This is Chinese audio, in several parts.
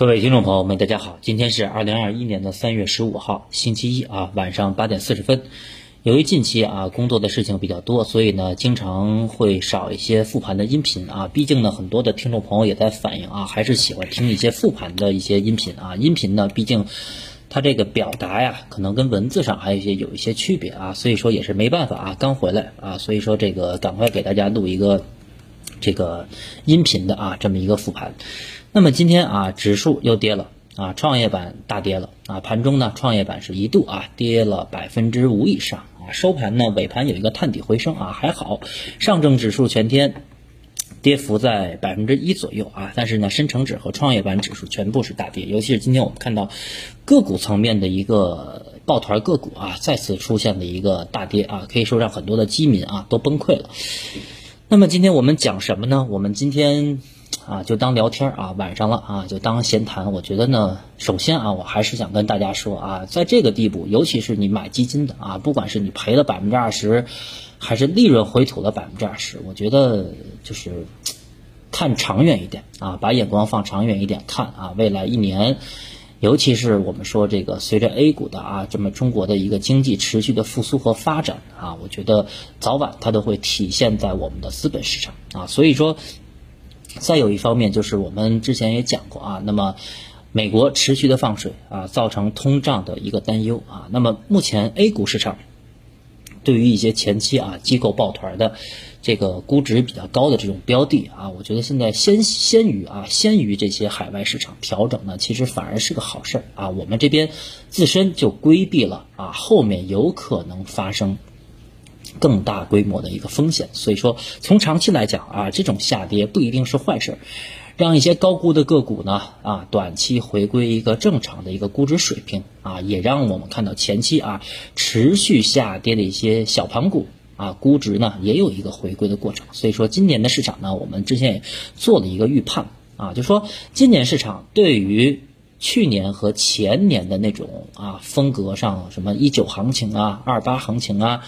各位听众朋友们，大家好，今天是二零二一年的三月十五号，星期一啊，晚上八点四十分。由于近期啊工作的事情比较多，所以呢经常会少一些复盘的音频啊。毕竟呢很多的听众朋友也在反映啊，还是喜欢听一些复盘的一些音频啊。音频呢，毕竟它这个表达呀，可能跟文字上还有一些有一些区别啊，所以说也是没办法啊，刚回来啊，所以说这个赶快给大家录一个这个音频的啊这么一个复盘。那么今天啊，指数又跌了啊，创业板大跌了啊，盘中呢，创业板是一度啊跌了百分之五以上啊，收盘呢尾盘有一个探底回升啊，还好，上证指数全天跌幅在百分之一左右啊，但是呢，深成指和创业板指数全部是大跌，尤其是今天我们看到个股层面的一个抱团个股啊，再次出现了一个大跌啊，可以说让很多的基民啊都崩溃了。那么今天我们讲什么呢？我们今天。啊，就当聊天啊，晚上了啊，就当闲谈。我觉得呢，首先啊，我还是想跟大家说啊，在这个地步，尤其是你买基金的啊，不管是你赔了百分之二十，还是利润回吐了百分之二十，我觉得就是看长远一点啊，把眼光放长远一点看啊，未来一年，尤其是我们说这个随着 A 股的啊，这么中国的一个经济持续的复苏和发展啊，我觉得早晚它都会体现在我们的资本市场啊，所以说。再有一方面就是我们之前也讲过啊，那么美国持续的放水啊，造成通胀的一个担忧啊。那么目前 A 股市场对于一些前期啊机构抱团的这个估值比较高的这种标的啊，我觉得现在先先于啊先于这些海外市场调整呢，其实反而是个好事儿啊。我们这边自身就规避了啊后面有可能发生。更大规模的一个风险，所以说从长期来讲啊，这种下跌不一定是坏事，让一些高估的个股呢啊，短期回归一个正常的一个估值水平啊，也让我们看到前期啊持续下跌的一些小盘股啊，估值呢也有一个回归的过程。所以说今年的市场呢，我们之前也做了一个预判啊，就说今年市场对于。去年和前年的那种啊风格上，什么一九行情啊、二八行情啊，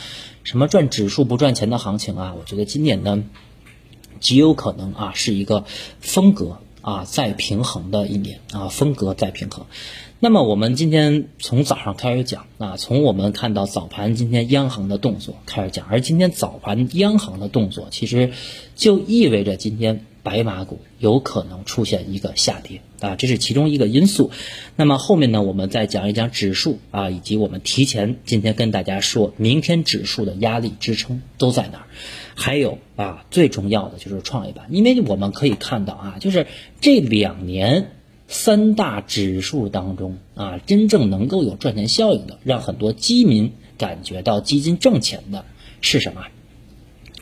什么赚指数不赚钱的行情啊，我觉得今年呢极有可能啊是一个风格啊再平衡的一年啊，风格再平衡。那么我们今天从早上开始讲啊，从我们看到早盘今天央行的动作开始讲，而今天早盘央行的动作其实就意味着今天。白马股有可能出现一个下跌啊，这是其中一个因素。那么后面呢，我们再讲一讲指数啊，以及我们提前今天跟大家说明天指数的压力支撑都在哪儿。还有啊，最重要的就是创业板，因为我们可以看到啊，就是这两年三大指数当中啊，真正能够有赚钱效应的，让很多基民感觉到基金挣钱的是什么？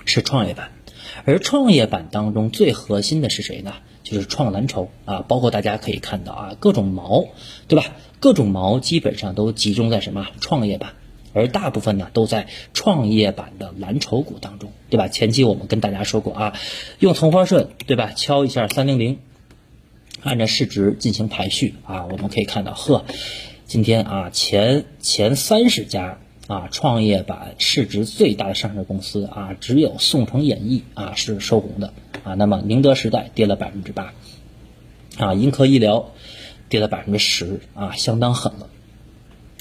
是创业板。而创业板当中最核心的是谁呢？就是创蓝筹啊，包括大家可以看到啊，各种毛，对吧？各种毛基本上都集中在什么创业板，而大部分呢都在创业板的蓝筹股当中，对吧？前期我们跟大家说过啊，用同花顺，对吧？敲一下三零零，按照市值进行排序啊，我们可以看到，呵，今天啊前前三十家。啊，创业板市值最大的上市公司啊，只有宋城演艺啊是收红的啊。那么宁德时代跌了百分之八，啊，盈科医疗跌了百分之十啊，相当狠了。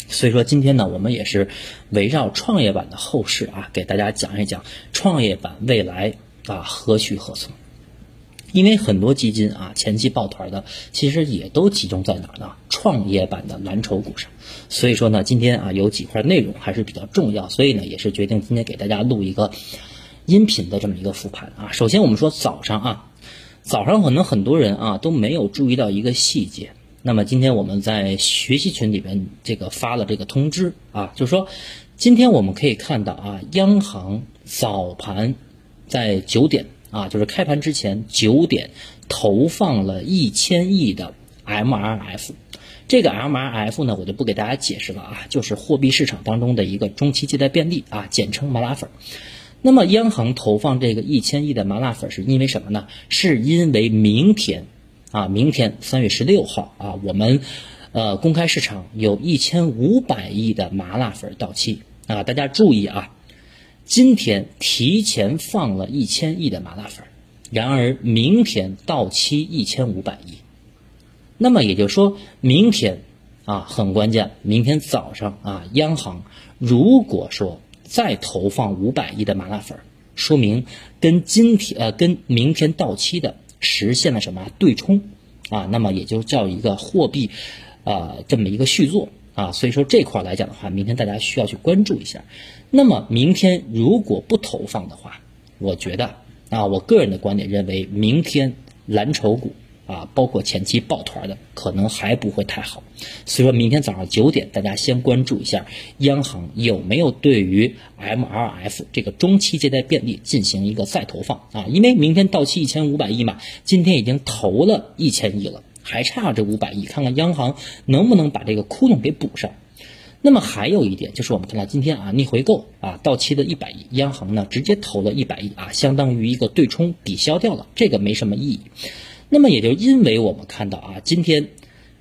所以说今天呢，我们也是围绕创业板的后市啊，给大家讲一讲创业板未来啊何去何从。因为很多基金啊，前期抱团的，其实也都集中在哪儿呢？创业板的蓝筹股上。所以说呢，今天啊有几块内容还是比较重要，所以呢也是决定今天给大家录一个音频的这么一个复盘啊。首先我们说早上啊，早上可能很多人啊都没有注意到一个细节。那么今天我们在学习群里边这个发了这个通知啊，就是说今天我们可以看到啊，央行早盘在九点。啊，就是开盘之前九点投放了一千亿的 MRF，这个 MRF 呢，我就不给大家解释了啊，就是货币市场当中的一个中期借贷便利啊，简称麻辣粉。那么央行投放这个一千亿的麻辣粉是因为什么呢？是因为明天啊，明天三月十六号啊，我们呃公开市场有一千五百亿的麻辣粉到期啊，大家注意啊。今天提前放了一千亿的麻辣粉，然而明天到期一千五百亿，那么也就是说明天啊很关键，明天早上啊央行如果说再投放五百亿的麻辣粉，说明跟今天呃跟明天到期的实现了什么对冲啊？那么也就叫一个货币啊这么一个续作啊。所以说这块来讲的话，明天大家需要去关注一下。那么明天如果不投放的话，我觉得啊，我个人的观点认为，明天蓝筹股啊，包括前期抱团的，可能还不会太好。所以说明天早上九点，大家先关注一下央行有没有对于 MLF 这个中期借贷便利进行一个再投放啊，因为明天到期一千五百亿嘛，今天已经投了一千亿了，还差这五百亿，看看央行能不能把这个窟窿给补上。那么还有一点就是，我们看到今天啊逆回购啊到期的一百亿，央行呢直接投了一百亿啊，相当于一个对冲抵消掉了，这个没什么意义。那么也就因为我们看到啊今天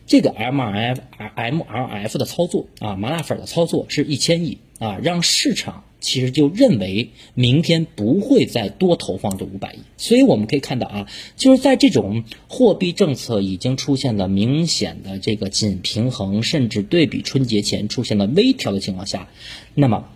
这个 M R F M R F 的操作啊麻辣粉的操作是一千亿啊，让市场。其实就认为明天不会再多投放这五百亿，所以我们可以看到啊，就是在这种货币政策已经出现了明显的这个紧平衡，甚至对比春节前出现了微调的情况下，那么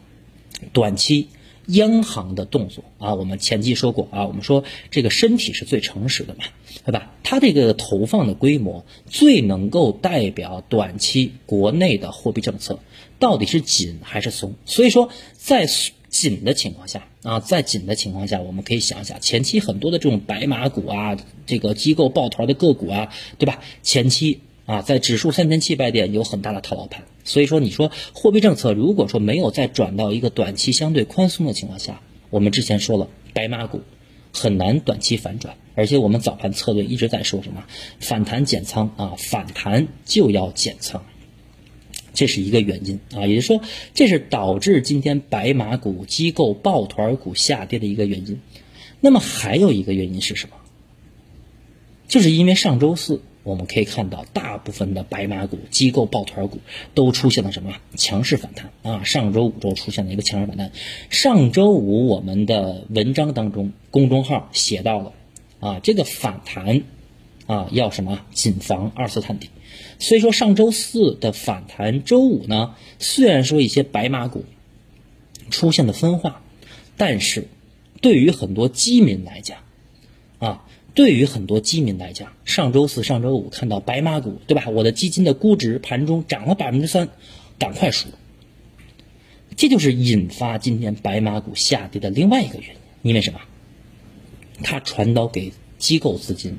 短期央行的动作啊，我们前期说过啊，我们说这个身体是最诚实的嘛，对吧？它这个投放的规模最能够代表短期国内的货币政策。到底是紧还是松？所以说，在紧的情况下啊，在紧的情况下，我们可以想一想，前期很多的这种白马股啊，这个机构抱团的个股啊，对吧？前期啊，在指数三千七百点有很大的套牢盘。所以说，你说货币政策如果说没有再转到一个短期相对宽松的情况下，我们之前说了，白马股很难短期反转。而且我们早盘策略一直在说什么？反弹减仓啊，反弹就要减仓。这是一个原因啊，也就是说，这是导致今天白马股、机构抱团股下跌的一个原因。那么还有一个原因是什么？就是因为上周四我们可以看到，大部分的白马股、机构抱团股都出现了什么强势反弹啊？上周五周出现了一个强势反弹。上周五我们的文章当中，公众号写到了啊，这个反弹啊要什么？谨防二次探底。所以说上周四的反弹，周五呢，虽然说一些白马股出现了分化，但是对于很多基民来讲，啊，对于很多基民来讲，上周四、上周五看到白马股，对吧？我的基金的估值盘中涨了百分之三，赶快赎。这就是引发今天白马股下跌的另外一个原因，因为什么？它传导给机构资金，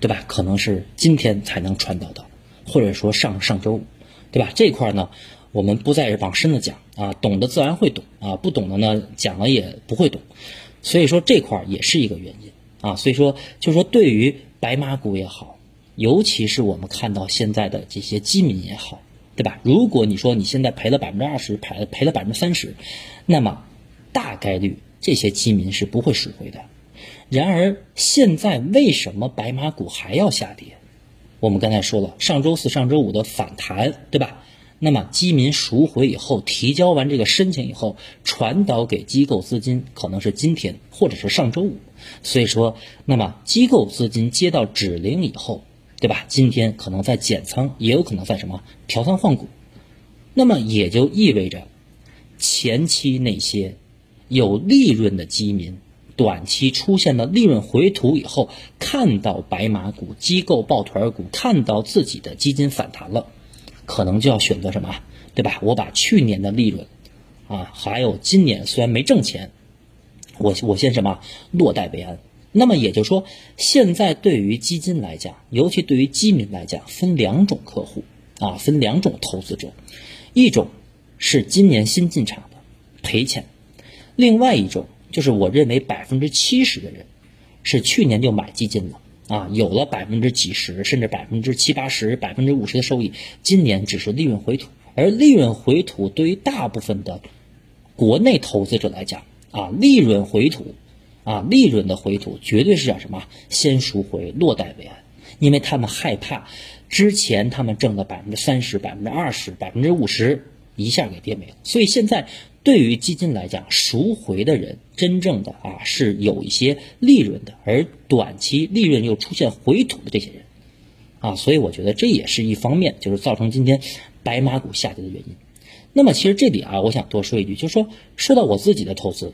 对吧？可能是今天才能传导到。或者说上上周五，对吧？这块呢，我们不再往深的讲啊，懂的自然会懂啊，不懂的呢，讲了也不会懂。所以说这块也是一个原因啊。所以说，就是说对于白马股也好，尤其是我们看到现在的这些基民也好，对吧？如果你说你现在赔了百分之二十，赔赔了百分之三十，那么大概率这些基民是不会赎回的。然而现在为什么白马股还要下跌？我们刚才说了，上周四、上周五的反弹，对吧？那么基民赎回以后，提交完这个申请以后，传导给机构资金，可能是今天或者是上周五。所以说，那么机构资金接到指令以后，对吧？今天可能在减仓，也有可能在什么调仓换股。那么也就意味着，前期那些有利润的基民。短期出现了利润回吐以后，看到白马股、机构抱团股，看到自己的基金反弹了，可能就要选择什么，对吧？我把去年的利润，啊，还有今年虽然没挣钱，我我先什么落袋为安。那么也就是说，现在对于基金来讲，尤其对于基民来讲，分两种客户啊，分两种投资者，一种是今年新进场的赔钱，另外一种。就是我认为百分之七十的人是去年就买基金了啊，有了百分之几十甚至百分之七八十、百分之五十的收益，今年只是利润回吐。而利润回吐对于大部分的国内投资者来讲啊，利润回吐啊，利润的回吐绝对是叫什么？先赎回，落袋为安，因为他们害怕之前他们挣了百分之三十、百分之二十、百分之五十一下给跌没了，所以现在。对于基金来讲，赎回的人真正的啊是有一些利润的，而短期利润又出现回吐的这些人，啊，所以我觉得这也是一方面，就是造成今天白马股下跌的原因。那么其实这里啊，我想多说一句，就是说说到我自己的投资，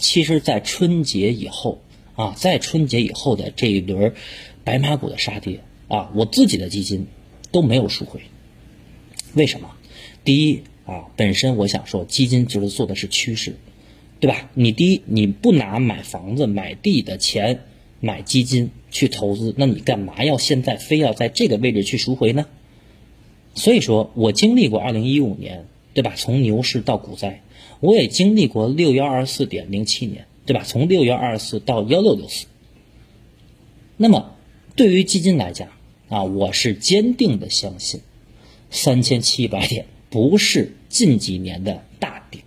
其实，在春节以后啊，在春节以后的这一轮白马股的杀跌啊，我自己的基金都没有赎回。为什么？第一啊，本身我想说，基金就是做的是趋势，对吧？你第一，你不拿买房子、买地的钱买基金去投资，那你干嘛要现在非要在这个位置去赎回呢？所以说我经历过二零一五年，对吧？从牛市到股灾，我也经历过六幺二四点零七年，对吧？从六幺二四到幺六六四。那么对于基金来讲啊，我是坚定的相信，三千七百点不是近几年的大点，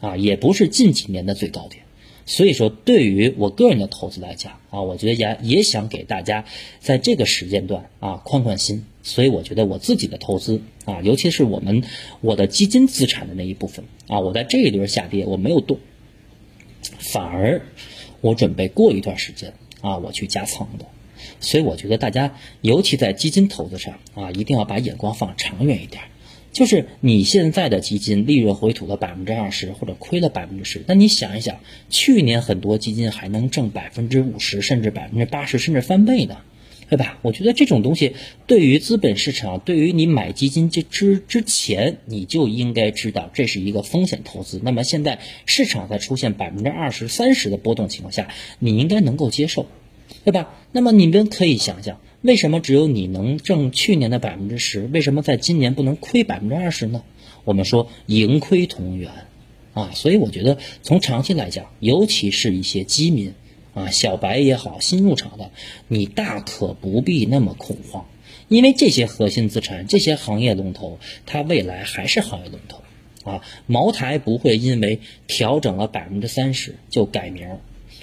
啊，也不是近几年的最高点。所以说，对于我个人的投资来讲啊，我觉得也也想给大家在这个时间段啊宽宽心。所以我觉得我自己的投资啊，尤其是我们我的基金资产的那一部分啊，我在这一轮下跌我没有动，反而我准备过一段时间啊，我去加仓的。所以我觉得大家尤其在基金投资上啊，一定要把眼光放长远一点。就是你现在的基金利润回吐了百分之二十，或者亏了百分之十，那你想一想，去年很多基金还能挣百分之五十，甚至百分之八十，甚至翻倍的，对吧？我觉得这种东西对于资本市场，对于你买基金这之之前，你就应该知道这是一个风险投资。那么现在市场在出现百分之二十三十的波动情况下，你应该能够接受，对吧？那么你们可以想想。为什么只有你能挣去年的百分之十？为什么在今年不能亏百分之二十呢？我们说盈亏同源，啊，所以我觉得从长期来讲，尤其是一些基民，啊，小白也好，新入场的，你大可不必那么恐慌，因为这些核心资产、这些行业龙头，它未来还是行业龙头，啊，茅台不会因为调整了百分之三十就改名，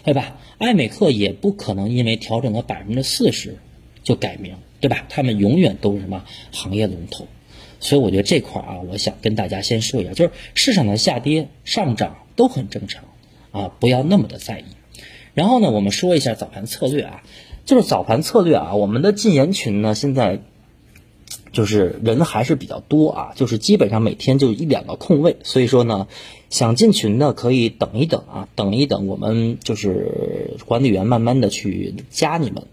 对吧？艾美克也不可能因为调整了百分之四十。就改名，对吧？他们永远都是什么行业龙头，所以我觉得这块啊，我想跟大家先说一下，就是市场的下跌、上涨都很正常啊，不要那么的在意。然后呢，我们说一下早盘策略啊，就是早盘策略啊，我们的禁言群呢，现在就是人还是比较多啊，就是基本上每天就一两个空位，所以说呢，想进群的可以等一等啊，等一等，我们就是管理员慢慢的去加你们。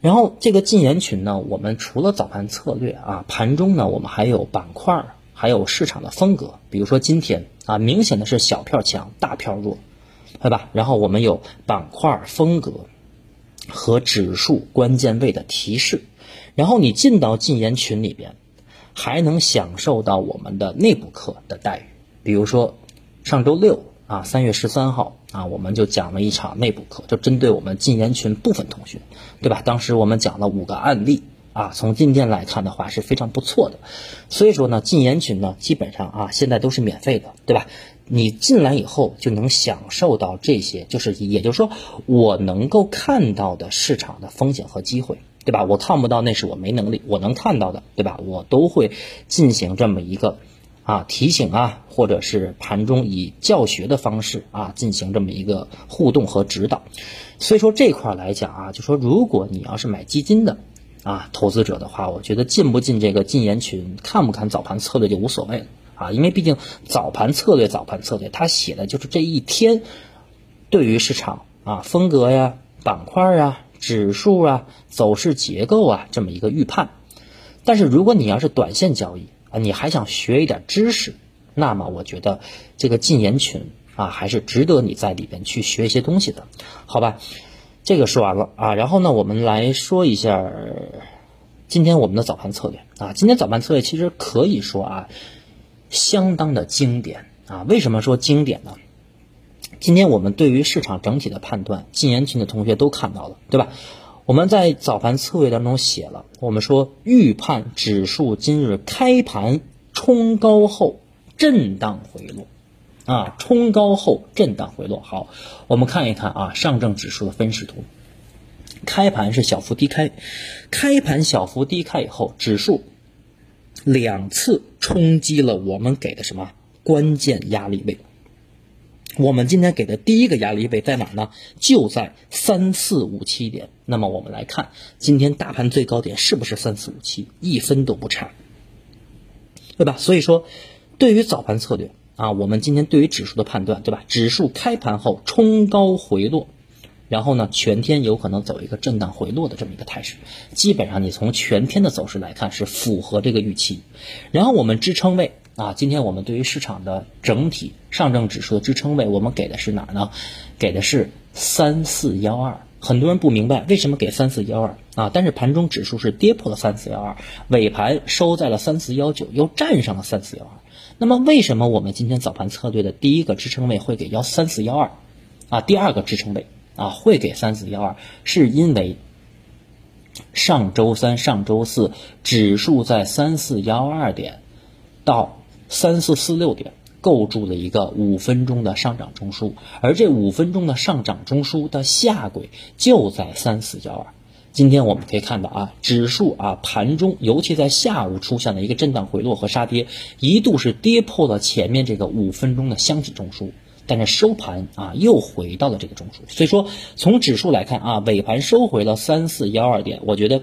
然后这个禁言群呢，我们除了早盘策略啊，盘中呢，我们还有板块，还有市场的风格。比如说今天啊，明显的是小票强，大票弱，对吧？然后我们有板块风格和指数关键位的提示。然后你进到禁言群里边，还能享受到我们的内部课的待遇。比如说上周六啊，三月十三号。啊，我们就讲了一场内部课，就针对我们禁言群部分同学，对吧？当时我们讲了五个案例啊，从今天来看的话是非常不错的。所以说呢，禁言群呢，基本上啊，现在都是免费的，对吧？你进来以后就能享受到这些，就是也就是说，我能够看到的市场的风险和机会，对吧？我看不到那是我没能力，我能看到的，对吧？我都会进行这么一个。啊，提醒啊，或者是盘中以教学的方式啊进行这么一个互动和指导，所以说这块来讲啊，就说如果你要是买基金的啊投资者的话，我觉得进不进这个禁言群，看不看早盘策略就无所谓了啊，因为毕竟早盘策略早盘策略，它写的就是这一天对于市场啊风格呀、板块啊、指数啊、走势结构啊这么一个预判，但是如果你要是短线交易。啊，你还想学一点知识，那么我觉得这个禁言群啊，还是值得你在里边去学一些东西的，好吧？这个说完了啊，然后呢，我们来说一下今天我们的早盘策略啊。今天早盘策略其实可以说啊，相当的经典啊。为什么说经典呢？今天我们对于市场整体的判断，禁言群的同学都看到了，对吧？我们在早盘策略当中写了，我们说预判指数今日开盘冲高后震荡回落，啊，冲高后震荡回落。好，我们看一看啊，上证指数的分时图，开盘是小幅低开，开盘小幅低开以后，指数两次冲击了我们给的什么？关键压力位，我们今天给的第一个压力位在哪呢？就在三四五七点。那么我们来看，今天大盘最高点是不是三四五七？一分都不差，对吧？所以说，对于早盘策略啊，我们今天对于指数的判断，对吧？指数开盘后冲高回落，然后呢，全天有可能走一个震荡回落的这么一个态势。基本上你从全天的走势来看是符合这个预期。然后我们支撑位。啊，今天我们对于市场的整体上证指数的支撑位，我们给的是哪儿呢？给的是三四幺二。很多人不明白为什么给三四幺二啊？但是盘中指数是跌破了三四幺二，尾盘收在了三四幺九，又站上了三四幺二。那么为什么我们今天早盘策略的第一个支撑位会给幺三四幺二啊？第二个支撑位啊会给三四幺二，是因为上周三、上周四指数在三四幺二点到。三四四六点构筑了一个五分钟的上涨中枢，而这五分钟的上涨中枢的下轨就在三四幺二。今天我们可以看到啊，指数啊盘中尤其在下午出现了一个震荡回落和杀跌，一度是跌破了前面这个五分钟的箱体中枢，但是收盘啊又回到了这个中枢。所以说从指数来看啊，尾盘收回了三四幺二点，我觉得。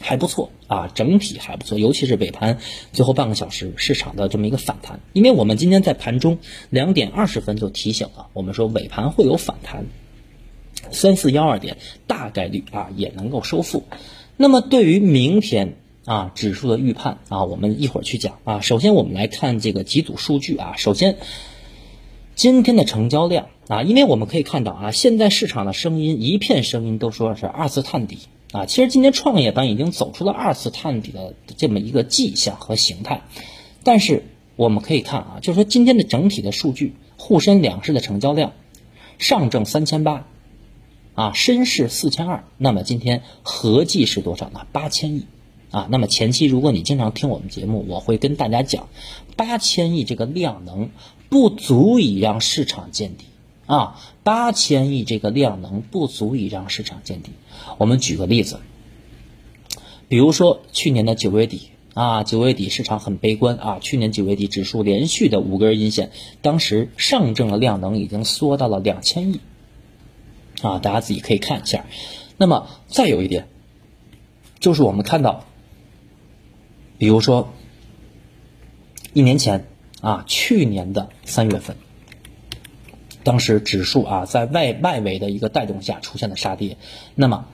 还不错啊，整体还不错，尤其是尾盘最后半个小时市场的这么一个反弹。因为我们今天在盘中两点二十分就提醒了，我们说尾盘会有反弹，三四幺二点大概率啊也能够收复。那么对于明天啊指数的预判啊，我们一会儿去讲啊。首先我们来看这个几组数据啊，首先今天的成交量啊，因为我们可以看到啊，现在市场的声音一片声音都说是二次探底。啊，其实今天创业板已经走出了二次探底的这么一个迹象和形态，但是我们可以看啊，就是说今天的整体的数据，沪深两市的成交量，上证三千八，啊，深市四千二，那么今天合计是多少呢？八千亿，啊，那么前期如果你经常听我们节目，我会跟大家讲，八千亿这个量能不足以让市场见底。啊，八千亿这个量能不足以让市场见底。我们举个例子，比如说去年的九月底啊，九月底市场很悲观啊，去年九月底指数连续的五根阴线，当时上证的量能已经缩到了两千亿啊，大家自己可以看一下。那么再有一点，就是我们看到，比如说一年前啊，去年的三月份。当时指数啊，在外外围的一个带动下出现了杀跌。那么，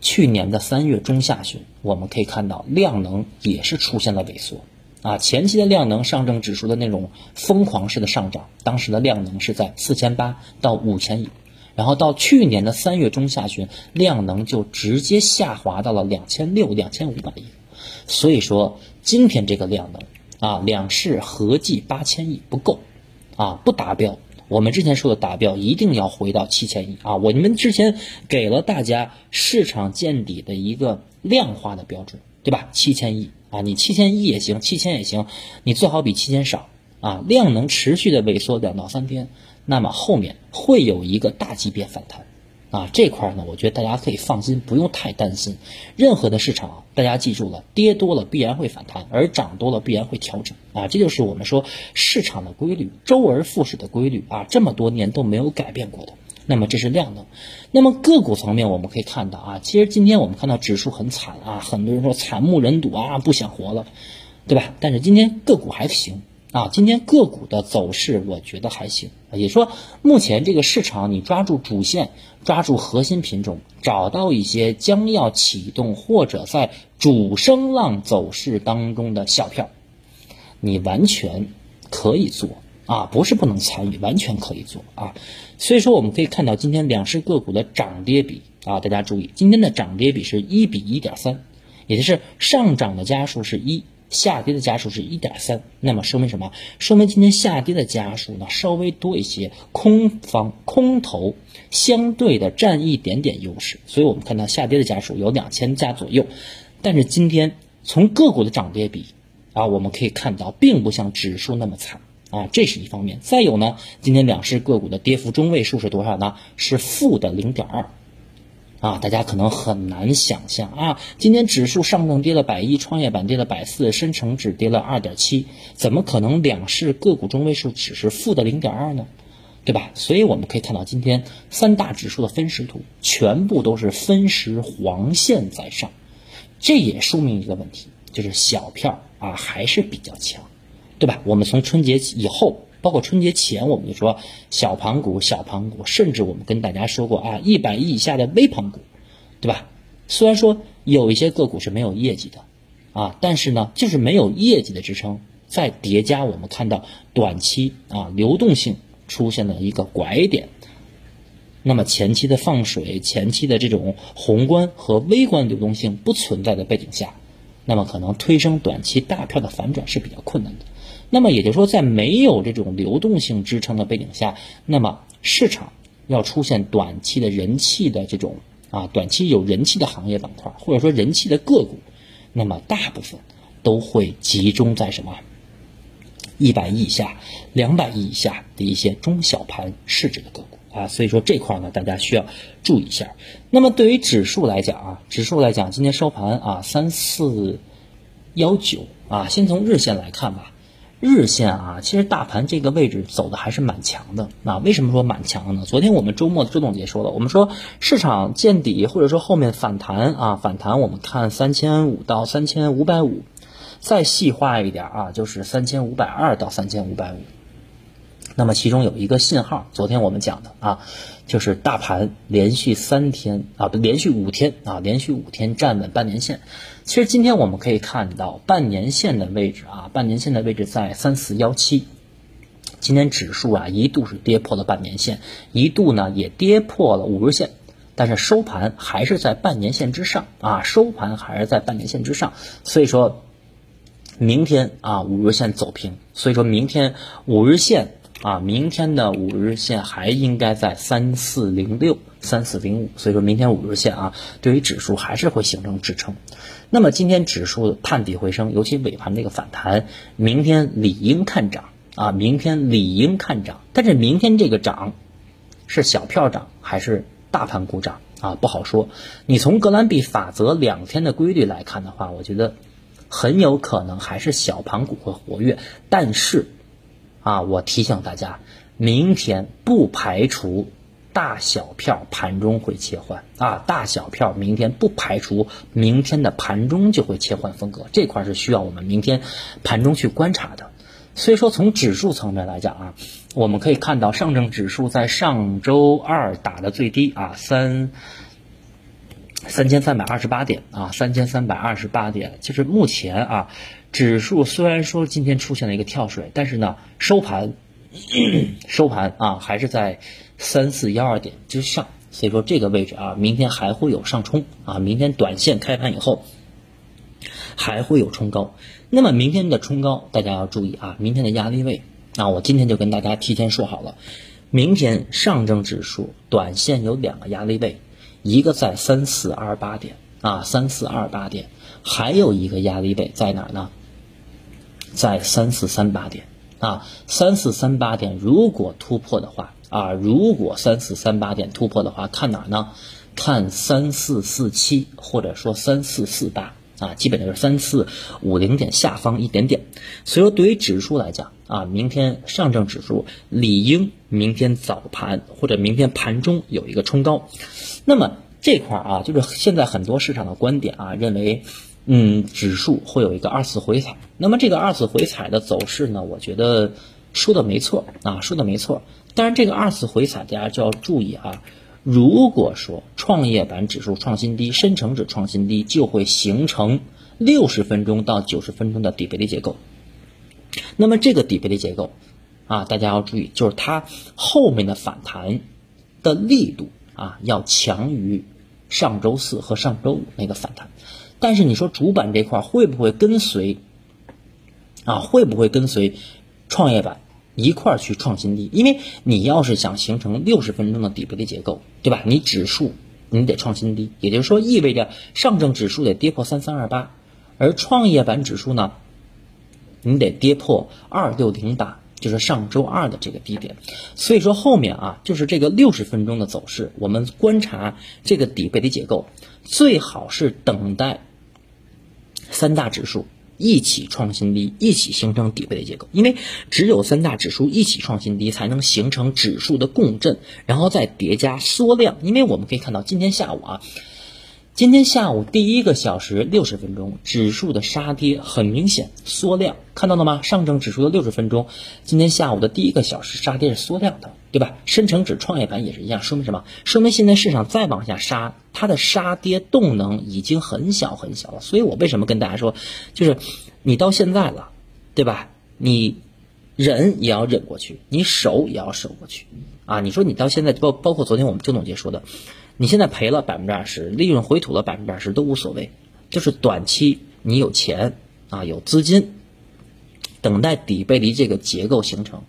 去年的三月中下旬，我们可以看到量能也是出现了萎缩啊。前期的量能，上证指数的那种疯狂式的上涨，当时的量能是在四千八到五千亿，然后到去年的三月中下旬，量能就直接下滑到了两千六、两千五百亿。所以说，今天这个量能啊，两市合计八千亿不够啊，不达标。我们之前说的达标一定要回到七千亿啊！我们之前给了大家市场见底的一个量化的标准，对吧？七千亿啊，你七千亿也行，七千也行，你最好比七千少啊。量能持续的萎缩两到三天，那么后面会有一个大级别反弹。啊，这块呢，我觉得大家可以放心，不用太担心。任何的市场，大家记住了，跌多了必然会反弹，而涨多了必然会调整。啊，这就是我们说市场的规律，周而复始的规律啊，这么多年都没有改变过的。那么这是量能。那么个股层面，我们可以看到啊，其实今天我们看到指数很惨啊，很多人说惨不忍睹啊，不想活了，对吧？但是今天个股还行。啊，今天个股的走势我觉得还行，也说目前这个市场，你抓住主线，抓住核心品种，找到一些将要启动或者在主升浪走势当中的小票，你完全可以做啊，不是不能参与，完全可以做啊。所以说我们可以看到今天两市个股的涨跌比啊，大家注意，今天的涨跌比是一比一点三，也就是上涨的家数是一。下跌的家数是一点三，那么说明什么？说明今天下跌的家数呢稍微多一些，空方空头相对的占一点点优势，所以我们看到下跌的家数有两千家左右。但是今天从个股的涨跌比啊，我们可以看到并不像指数那么惨啊，这是一方面。再有呢，今天两市个股的跌幅中位数是多少呢？是负的零点二。啊，大家可能很难想象啊，今天指数上证跌了百一，创业板跌了百四，深成指跌了二点七，怎么可能两市个股中位数只是负的零点二呢？对。对吧？所以我们可以看到今天三大指数的分时图全部都是分时黄线在上，这也说明一个问题，就是小票啊还是比较强，对吧？我们从春节以后，包括春节前，我们就说小盘股、小盘股，甚至我们跟大家说过啊，一百亿以下的微盘股，对吧？虽然说有一些个股是没有业绩的，啊，但是呢，就是没有业绩的支撑，再叠加我们看到短期啊流动性出现了一个拐点，那么前期的放水、前期的这种宏观和微观流动性不存在的背景下，那么可能推升短期大票的反转是比较困难的。那么也就是说，在没有这种流动性支撑的背景下，那么市场要出现短期的人气的这种。啊，短期有人气的行业板块，或者说人气的个股，那么大部分都会集中在什么？一百亿以下、两百亿以下的一些中小盘市值的个股啊，所以说这块呢，大家需要注意一下。那么对于指数来讲啊，指数来讲，今天收盘啊三四幺九啊，先从日线来看吧。日线啊，其实大盘这个位置走的还是蛮强的。那为什么说蛮强呢？昨天我们周末周总结说了，我们说市场见底或者说后面反弹啊，反弹我们看三千五到三千五百五，再细化一点啊，就是三千五百二到三千五百五。那么其中有一个信号，昨天我们讲的啊，就是大盘连续三天啊，不连续五天啊，连续五天站稳半年线。其实今天我们可以看到半年线的位置啊，半年线的位置在三四幺七。今天指数啊一度是跌破了半年线，一度呢也跌破了五日线，但是收盘还是在半年线之上啊，收盘还是在半年线之上。所以说，明天啊五日线走平，所以说明天五日线啊，明天的五日线还应该在三四零六、三四零五。所以说明天五日线啊，对于指数还是会形成支撑。那么今天指数探底回升，尤其尾盘这个反弹，明天理应看涨啊！明天理应看涨，但是明天这个涨是小票涨还是大盘股涨啊？不好说。你从格兰比法则两天的规律来看的话，我觉得很有可能还是小盘股会活跃。但是啊，我提醒大家，明天不排除。大小票盘中会切换啊，大小票明天不排除明天的盘中就会切换风格，这块是需要我们明天盘中去观察的。所以说从指数层面来讲啊，我们可以看到上证指数在上周二打的最低啊三三千三百二十八点啊三千三百二十八点，就是目前啊指数虽然说今天出现了一个跳水，但是呢收盘收盘啊还是在。三四幺二点之上，所以说这个位置啊，明天还会有上冲啊，明天短线开盘以后还会有冲高。那么明天的冲高，大家要注意啊，明天的压力位啊，我今天就跟大家提前说好了，明天上证指数短线有两个压力位，一个在三四二八点啊，三四二八点，还有一个压力位在哪呢？在三四三八点啊，三四三八点如果突破的话。啊，如果三四三八点突破的话，看哪呢？看三四四七，或者说三四四八啊，基本就是三四五零点下方一点点。所以说，对于指数来讲啊，明天上证指数理应明天早盘或者明天盘中有一个冲高。那么这块儿啊，就是现在很多市场的观点啊，认为嗯，指数会有一个二次回踩。那么这个二次回踩的走势呢，我觉得说的没错啊，说的没错。但是这个二次回踩，大家就要注意啊！如果说创业板指数创新低，深成指创新低，就会形成六十分钟到九十分钟的底背离结构。那么这个底背离结构啊，大家要注意，就是它后面的反弹的力度啊，要强于上周四和上周五那个反弹。但是你说主板这块会不会跟随啊？会不会跟随创业板？一块儿去创新低，因为你要是想形成六十分钟的底部的结构，对吧？你指数你得创新低，也就是说意味着上证指数得跌破三三二八，而创业板指数呢，你得跌破二六零八，就是上周二的这个低点。所以说后面啊，就是这个六十分钟的走势，我们观察这个底背离结构，最好是等待三大指数一起创新低，一起形成底背的结构。因为只有三大指数一起创新低，才能形成指数的共振，然后再叠加缩量。因为我们可以看到，今天下午啊。今天下午第一个小时六十分钟，指数的杀跌很明显，缩量看到了吗？上证指数的六十分钟，今天下午的第一个小时杀跌是缩量的，对吧？深成指、创业板也是一样，说明什么？说明现在市场再往下杀，它的杀跌动能已经很小很小了。所以我为什么跟大家说，就是你到现在了，对吧？你忍也要忍过去，你守也要守过去啊！你说你到现在包包括昨天我们周总结说的。你现在赔了百分之二十，利润回吐了百分之二十都无所谓，就是短期你有钱啊，有资金，等待底背离这个结构形成，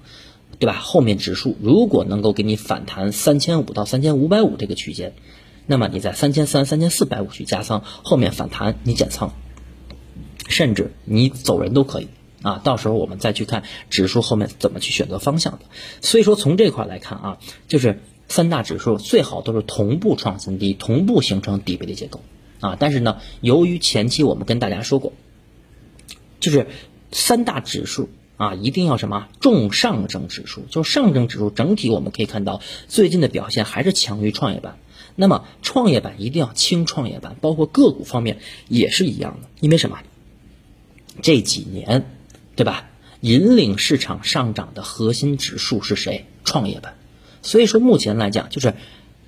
对吧？后面指数如果能够给你反弹三千五到三千五百五这个区间，那么你在三千三、三千四百五去加仓，后面反弹你减仓，甚至你走人都可以啊。到时候我们再去看指数后面怎么去选择方向的。所以说从这块来看啊，就是。三大指数最好都是同步创新低，同步形成底背离结构啊！但是呢，由于前期我们跟大家说过，就是三大指数啊，一定要什么重上证指数，就上证指数整体我们可以看到最近的表现还是强于创业板。那么创业板一定要轻创业板，包括个股方面也是一样的，因为什么？这几年对吧？引领市场上涨的核心指数是谁？创业板。所以说，目前来讲，就是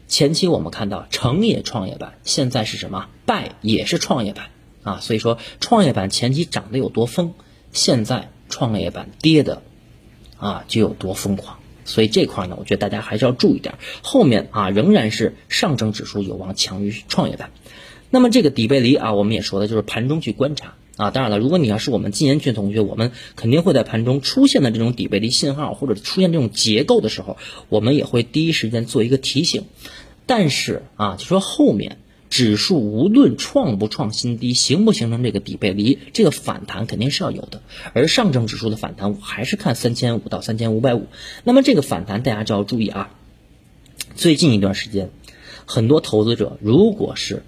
前期我们看到成也创业板，现在是什么败也是创业板啊。所以说，创业板前期涨得有多疯，现在创业板跌的啊就有多疯狂。所以这块呢，我觉得大家还是要注意点，后面啊仍然是上证指数有望强于创业板。那么这个底背离啊，我们也说的就是盘中去观察。啊，当然了，如果你要是我们禁言群同学，我们肯定会在盘中出现的这种底背离信号，或者出现这种结构的时候，我们也会第一时间做一个提醒。但是啊，就说后面指数无论创不创新低，形不形成这个底背离，这个反弹肯定是要有的。而上证指数的反弹，我还是看三千五到三千五百五。那么这个反弹大家就要注意啊。最近一段时间，很多投资者如果是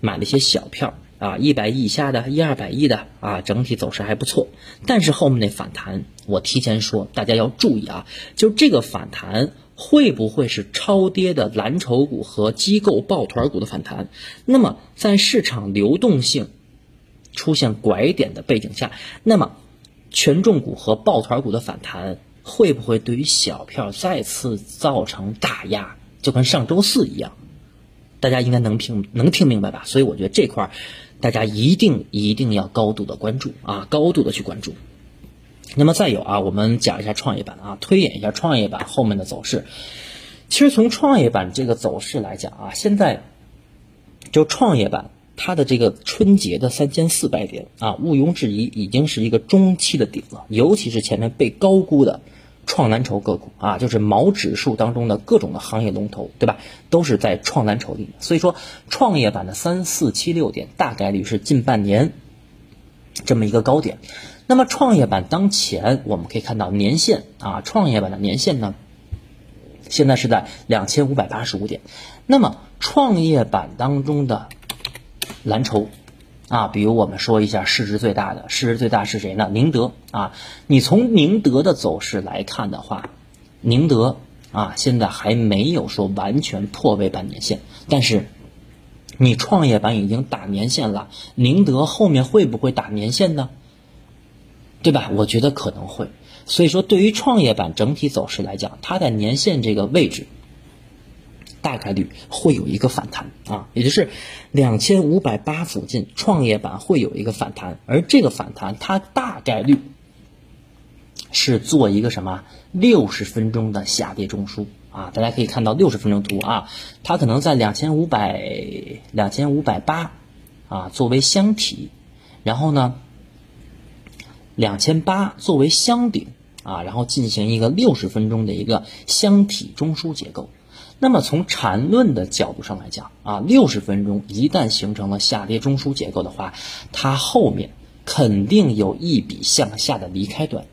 买了一些小票。啊，一百亿以下的，一二百亿的啊，整体走势还不错。但是后面那反弹，我提前说，大家要注意啊，就这个反弹会不会是超跌的蓝筹股和机构抱团股的反弹？那么在市场流动性出现拐点的背景下，那么权重股和抱团股的反弹会不会对于小票再次造成打压？就跟上周四一样，大家应该能听能听明白吧？所以我觉得这块儿。大家一定一定要高度的关注啊，高度的去关注。那么再有啊，我们讲一下创业板啊，推演一下创业板后面的走势。其实从创业板这个走势来讲啊，现在就创业板它的这个春节的三千四百点啊，毋庸置疑已经是一个中期的顶了，尤其是前面被高估的。创蓝筹个股啊，就是毛指数当中的各种的行业龙头，对吧？都是在创蓝筹里面。所以说，创业板的三四七六点大概率是近半年这么一个高点。那么，创业板当前我们可以看到年线啊，创业板的年线呢，现在是在两千五百八十五点。那么，创业板当中的蓝筹。啊，比如我们说一下市值最大的，市值最大是谁呢？宁德啊，你从宁德的走势来看的话，宁德啊现在还没有说完全破位半年线，但是你创业板已经打年线了，宁德后面会不会打年线呢？对吧？我觉得可能会，所以说对于创业板整体走势来讲，它在年线这个位置。大概率会有一个反弹啊，也就是两千五百八附近，创业板会有一个反弹，而这个反弹它大概率是做一个什么六十分钟的下跌中枢啊，大家可以看到六十分钟图啊，它可能在两千五百两千五百八啊作为箱体，然后呢两千八作为箱顶啊，然后进行一个六十分钟的一个箱体中枢结构。那么从缠论的角度上来讲啊，六十分钟一旦形成了下跌中枢结构的话，它后面肯定有一笔向下的离开段，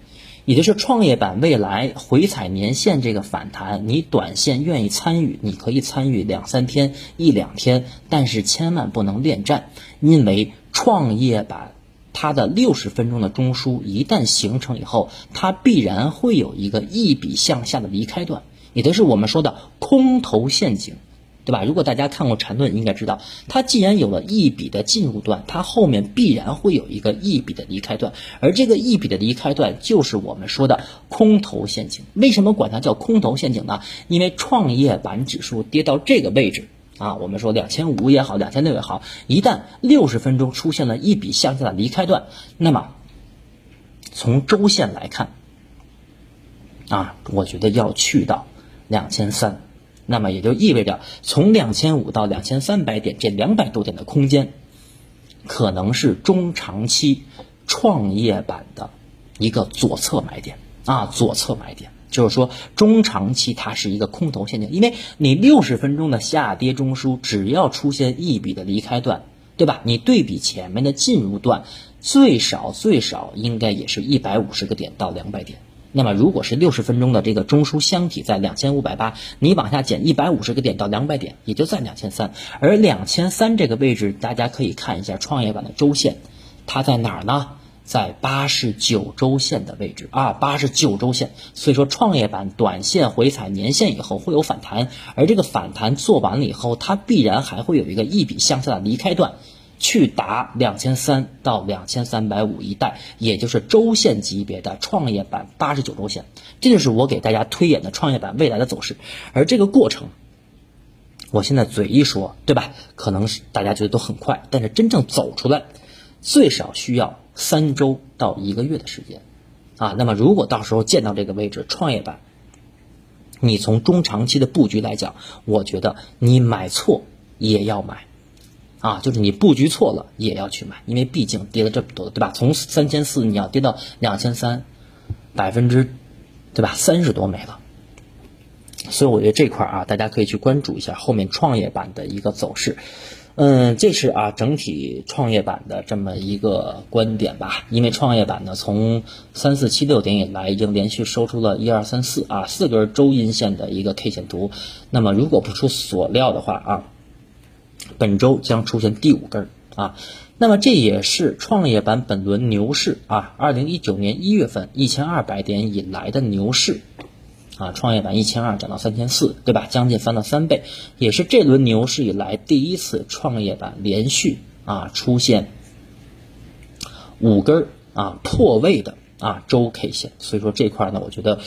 也就是创业板未来回踩年线这个反弹，你短线愿意参与，你可以参与两三天、一两天，但是千万不能恋战，因为创业板。它的六十分钟的中枢一旦形成以后，它必然会有一个一笔向下的离开段，也就是我们说的空头陷阱。对吧？如果大家看过缠论，应该知道，它既然有了一笔的进入段，它后面必然会有一个一笔的离开段，而这个一笔的离开段就是我们说的空头陷阱。为什么管它叫空头陷阱呢？因为创业板指数跌到这个位置啊，我们说两千五也好，两千六也好，一旦六十分钟出现了一笔向下的离开段，那么从周线来看啊，我觉得要去到两千三。那么也就意味着，从两千五到两千三百点这两百多点的空间，可能是中长期创业板的一个左侧买点啊，左侧买点，就是说中长期它是一个空头陷阱，因为你六十分钟的下跌中枢，只要出现一笔的离开段，对吧？你对比前面的进入段，最少最少应该也是一百五十个点到两百点。那么，如果是六十分钟的这个中枢箱体在两千五百八，你往下减一百五十个点到两百点，也就在两千三。而两千三这个位置，大家可以看一下创业板的周线，它在哪儿呢？在八十九周线的位置啊，八十九周线。所以说，创业板短线回踩年线以后会有反弹，而这个反弹做完了以后，它必然还会有一个一笔向下的离开段。去达两千三到两千三百五一带，也就是周线级别的创业板八十九周线，这就是我给大家推演的创业板未来的走势。而这个过程，我现在嘴一说，对吧？可能是大家觉得都很快，但是真正走出来，最少需要三周到一个月的时间啊。那么如果到时候见到这个位置，创业板，你从中长期的布局来讲，我觉得你买错也要买。啊，就是你布局错了也要去买，因为毕竟跌了这么多，对吧？从三千四你要跌到两千三，百分之，对吧？三十多没了。所以我觉得这块啊，大家可以去关注一下后面创业板的一个走势。嗯，这是啊整体创业板的这么一个观点吧。因为创业板呢，从三四七六点以来，已经连续收出了一二三四啊四根周阴线的一个 K 线图。那么如果不出所料的话啊。本周将出现第五根啊，那么这也是创业板本轮牛市啊，二零一九年一月份一千二百点以来的牛市啊，创业板一千二涨到三千四，对吧？将近翻了三倍，也是这轮牛市以来第一次创业板连续啊出现五根啊破位的啊周 K 线，所以说这块呢，我觉得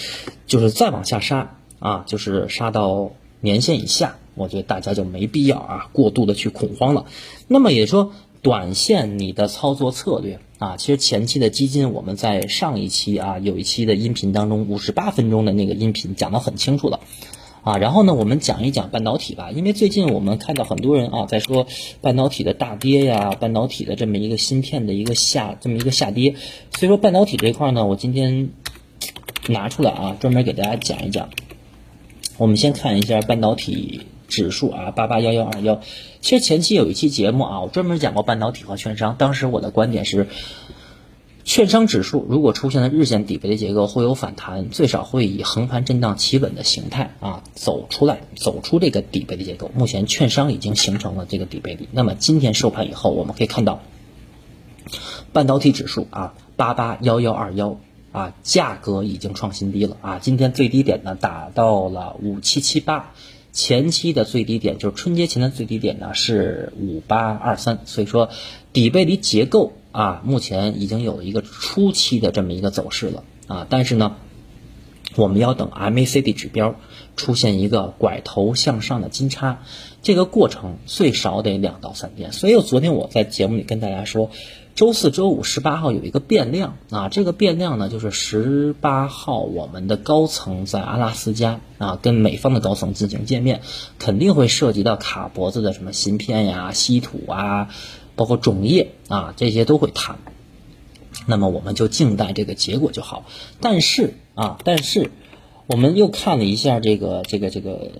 就是再往下杀啊，就是杀到年线以下。我觉得大家就没必要啊，过度的去恐慌了。那么也说，短线你的操作策略啊，其实前期的基金我们在上一期啊有一期的音频当中，五十八分钟的那个音频讲得很清楚了啊。然后呢，我们讲一讲半导体吧，因为最近我们看到很多人啊在说半导体的大跌呀，半导体的这么一个芯片的一个下这么一个下跌，所以说半导体这块呢，我今天拿出来啊，专门给大家讲一讲。我们先看一下半导体。指数啊，八八幺幺二幺。其实前期有一期节目啊，我专门讲过半导体和券商。当时我的观点是，券商指数如果出现了日线底背的结构，会有反弹，最少会以横盘震荡企稳的形态啊走出来，走出这个底背的结构。目前券商已经形成了这个底背离。那么今天收盘以后，我们可以看到，半导体指数啊，八八幺幺二幺啊，价格已经创新低了啊。今天最低点呢，打到了五七七八。前期的最低点就是春节前的最低点呢是五八二三，所以说底背离结构啊，目前已经有一个初期的这么一个走势了啊，但是呢，我们要等 MACD 指标出现一个拐头向上的金叉，这个过程最少得两到三天，所以昨天我在节目里跟大家说。周四周五十八号有一个变量啊，这个变量呢就是十八号我们的高层在阿拉斯加啊跟美方的高层进行见面，肯定会涉及到卡脖子的什么芯片呀、稀土啊，包括种业啊这些都会谈。那么我们就静待这个结果就好。但是啊，但是我们又看了一下这个这个这个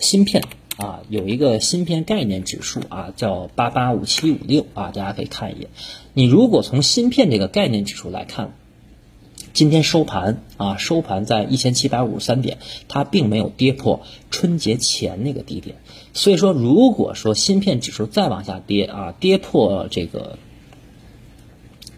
芯片。啊，有一个芯片概念指数啊，叫八八五七五六啊，大家可以看一眼。你如果从芯片这个概念指数来看，今天收盘啊，收盘在一千七百五十三点，它并没有跌破春节前那个低点。所以说，如果说芯片指数再往下跌啊，跌破这个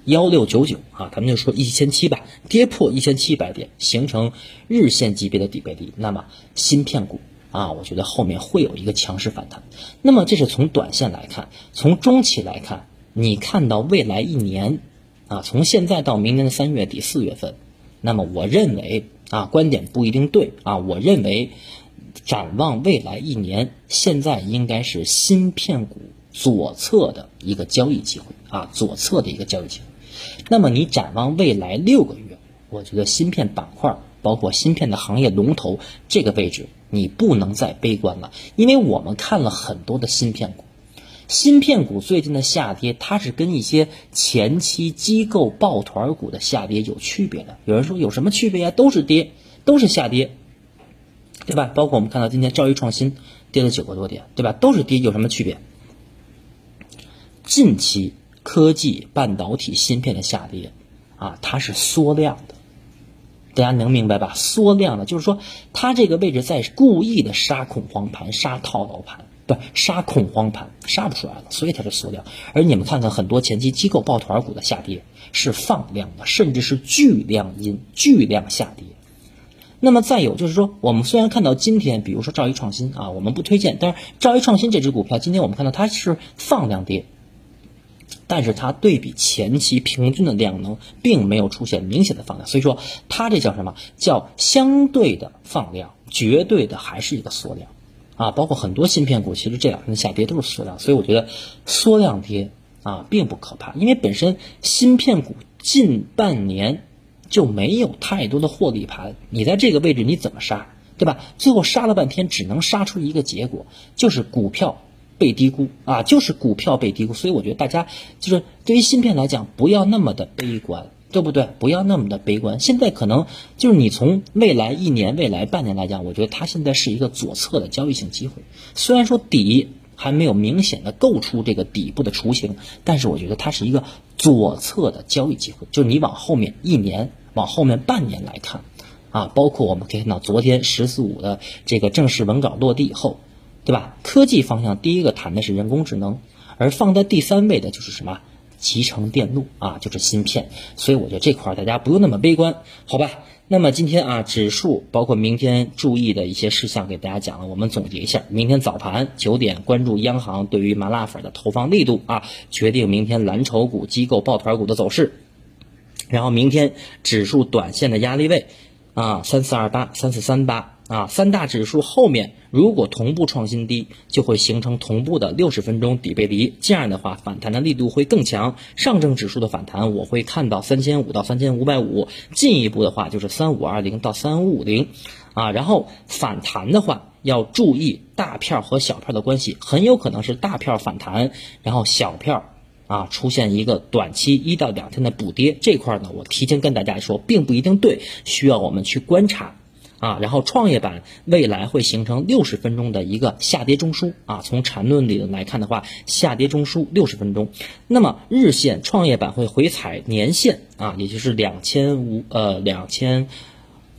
幺六九九啊，咱们就说一千七吧，跌破一千七百点，形成日线级别的底背离，那么芯片股啊，我觉得后面会有一个强势反弹。那么这是从短线来看，从中期来看，你看到未来一年啊，从现在到明年的三月底四月份，那么我认为啊，观点不一定对啊，我认为展望未来一年，现在应该是芯片股。左侧的一个交易机会啊，左侧的一个交易机会。那么你展望未来六个月，我觉得芯片板块，包括芯片的行业龙头这个位置，你不能再悲观了，因为我们看了很多的芯片股，芯片股最近的下跌，它是跟一些前期机构抱团股的下跌有区别的。有人说有什么区别啊？都是跌，都是下跌，对吧？包括我们看到今天兆易创新跌了九个多点，对吧？都是跌，有什么区别？近期科技半导体芯片的下跌，啊，它是缩量的，大家能明白吧？缩量的，就是说它这个位置在故意的杀恐慌盘、杀套牢盘，不杀恐慌盘，杀不出来了，所以它是缩量。而你们看看很多前期机构抱团股的下跌是放量的，甚至是巨量阴、巨量下跌。那么再有就是说，我们虽然看到今天，比如说兆易创新啊，我们不推荐，但是兆易创新这只股票，今天我们看到它是放量跌。但是它对比前期平均的量能，并没有出现明显的放量，所以说它这叫什么？叫相对的放量，绝对的还是一个缩量，啊，包括很多芯片股，其实这两天下跌都是缩量，所以我觉得缩量跌啊并不可怕，因为本身芯片股近半年就没有太多的获利盘，你在这个位置你怎么杀，对吧？最后杀了半天，只能杀出一个结果，就是股票。被低估啊，就是股票被低估，所以我觉得大家就是对于芯片来讲，不要那么的悲观，对不对？不要那么的悲观。现在可能就是你从未来一年、未来半年来讲，我觉得它现在是一个左侧的交易性机会。虽然说底还没有明显的构出这个底部的雏形，但是我觉得它是一个左侧的交易机会。就是你往后面一年、往后面半年来看，啊，包括我们可以看到昨天“十四五”的这个正式文稿落地以后。对吧？科技方向第一个谈的是人工智能，而放在第三位的就是什么？集成电路啊，就是芯片。所以我觉得这块大家不用那么悲观，好吧？那么今天啊，指数包括明天注意的一些事项给大家讲了，我们总结一下：明天早盘九点关注央行对于麻辣粉的投放力度啊，决定明天蓝筹股、机构抱团股的走势。然后明天指数短线的压力位啊，三四二八、三四三八。啊，三大指数后面如果同步创新低，就会形成同步的六十分钟底背离，这样的话反弹的力度会更强。上证指数的反弹我会看到三千五到三千五百五，进一步的话就是三五二零到三五五零，啊，然后反弹的话要注意大票和小票的关系，很有可能是大票反弹，然后小票啊出现一个短期一到两天的补跌，这块呢我提前跟大家说，并不一定对，需要我们去观察。啊，然后创业板未来会形成六十分钟的一个下跌中枢啊，从缠论理论来看的话，下跌中枢六十分钟，那么日线创业板会回踩年线啊，也就是两千五呃两千。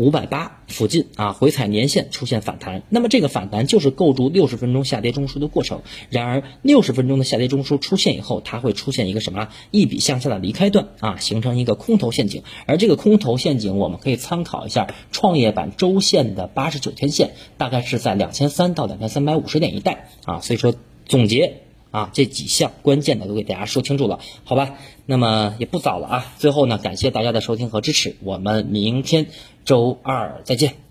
五百八附近啊，回踩年线出现反弹，那么这个反弹就是构筑六十分钟下跌中枢的过程。然而，六十分钟的下跌中枢出现以后，它会出现一个什么？一笔向下的离开段啊，形成一个空头陷阱。而这个空头陷阱，我们可以参考一下创业板周线的八十九天线，大概是在两千三到两千三百五十点一带啊。所以说，总结。啊，这几项关键的都给大家说清楚了，好吧？那么也不早了啊。最后呢，感谢大家的收听和支持，我们明天周二再见。